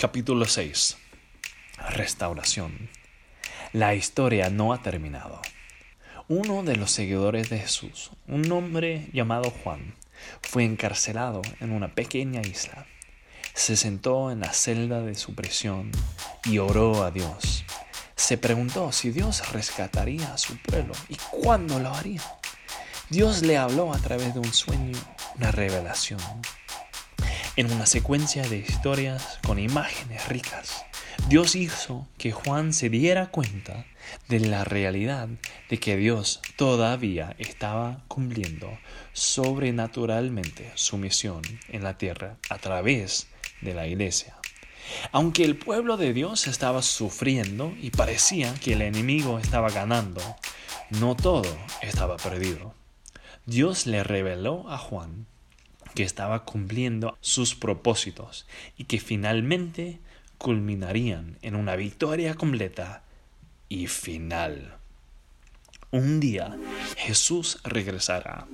Capítulo 6. Restauración. La historia no ha terminado. Uno de los seguidores de Jesús, un hombre llamado Juan, fue encarcelado en una pequeña isla. Se sentó en la celda de su prisión y oró a Dios. Se preguntó si Dios rescataría a su pueblo y cuándo lo haría. Dios le habló a través de un sueño, una revelación en una secuencia de historias con imágenes ricas. Dios hizo que Juan se diera cuenta de la realidad de que Dios todavía estaba cumpliendo sobrenaturalmente su misión en la tierra a través de la iglesia. Aunque el pueblo de Dios estaba sufriendo y parecía que el enemigo estaba ganando, no todo estaba perdido. Dios le reveló a Juan que estaba cumpliendo sus propósitos y que finalmente culminarían en una victoria completa y final. Un día Jesús regresará,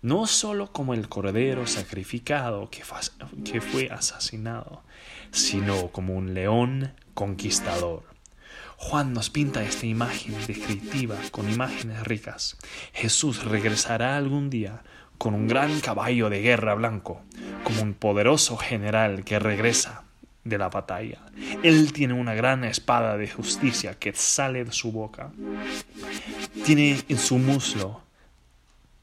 no solo como el cordero sacrificado que, que fue asesinado, sino como un león conquistador. Juan nos pinta esta imagen descriptiva con imágenes ricas. Jesús regresará algún día con un gran caballo de guerra blanco, como un poderoso general que regresa de la batalla. Él tiene una gran espada de justicia que sale de su boca. Tiene en su muslo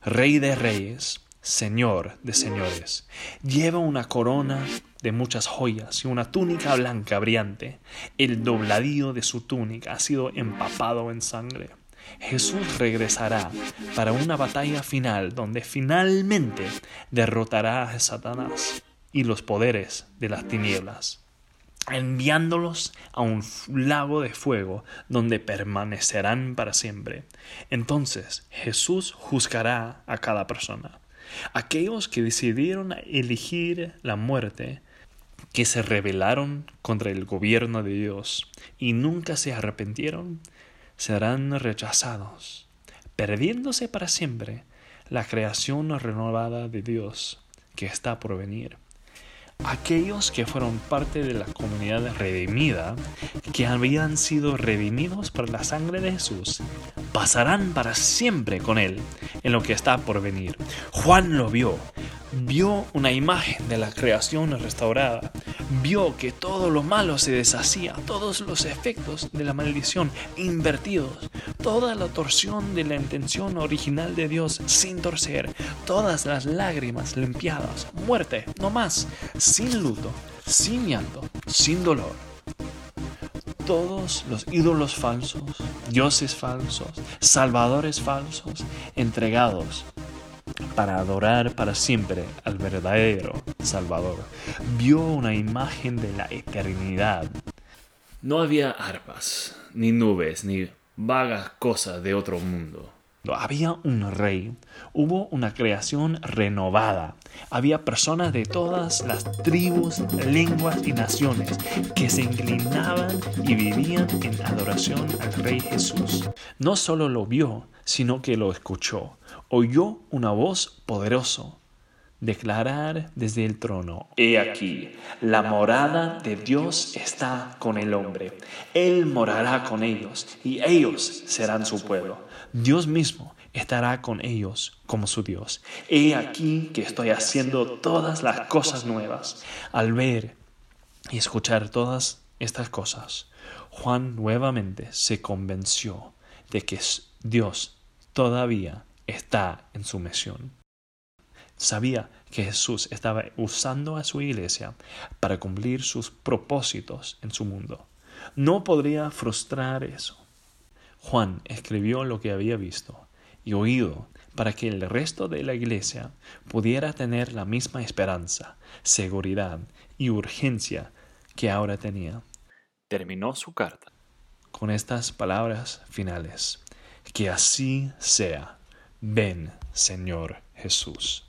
Rey de Reyes, Señor de Señores. Lleva una corona de muchas joyas y una túnica blanca brillante. El dobladillo de su túnica ha sido empapado en sangre. Jesús regresará para una batalla final donde finalmente derrotará a Satanás y los poderes de las tinieblas, enviándolos a un lago de fuego donde permanecerán para siempre. Entonces Jesús juzgará a cada persona. Aquellos que decidieron elegir la muerte, que se rebelaron contra el gobierno de Dios y nunca se arrepintieron, serán rechazados, perdiéndose para siempre la creación renovada de Dios que está por venir. Aquellos que fueron parte de la comunidad redimida, que habían sido redimidos por la sangre de Jesús, pasarán para siempre con Él en lo que está por venir. Juan lo vio, vio una imagen de la creación restaurada, vio que todo lo malo se deshacía, todos los efectos de la maldición invertidos, toda la torsión de la intención original de Dios sin torcer, todas las lágrimas limpiadas, muerte, no más, sin luto, sin llanto, sin dolor. Todos los ídolos falsos, dioses falsos, salvadores falsos, entregados para adorar para siempre al verdadero Salvador. Vio una imagen de la eternidad. No había arpas, ni nubes, ni vagas cosas de otro mundo. Había un rey, hubo una creación renovada, había personas de todas las tribus, lenguas y naciones que se inclinaban y vivían en adoración al rey Jesús. No solo lo vio, sino que lo escuchó. Oyó una voz poderosa declarar desde el trono, He aquí, la morada de Dios está con el hombre. Él morará con ellos y ellos serán su pueblo. Dios mismo estará con ellos como su Dios. He aquí que estoy haciendo todas las cosas nuevas. Al ver y escuchar todas estas cosas, Juan nuevamente se convenció de que Dios todavía está en su misión. Sabía que Jesús estaba usando a su iglesia para cumplir sus propósitos en su mundo. No podría frustrar eso. Juan escribió lo que había visto y oído para que el resto de la iglesia pudiera tener la misma esperanza, seguridad y urgencia que ahora tenía. Terminó su carta con estas palabras finales. Que así sea. Ven, Señor Jesús.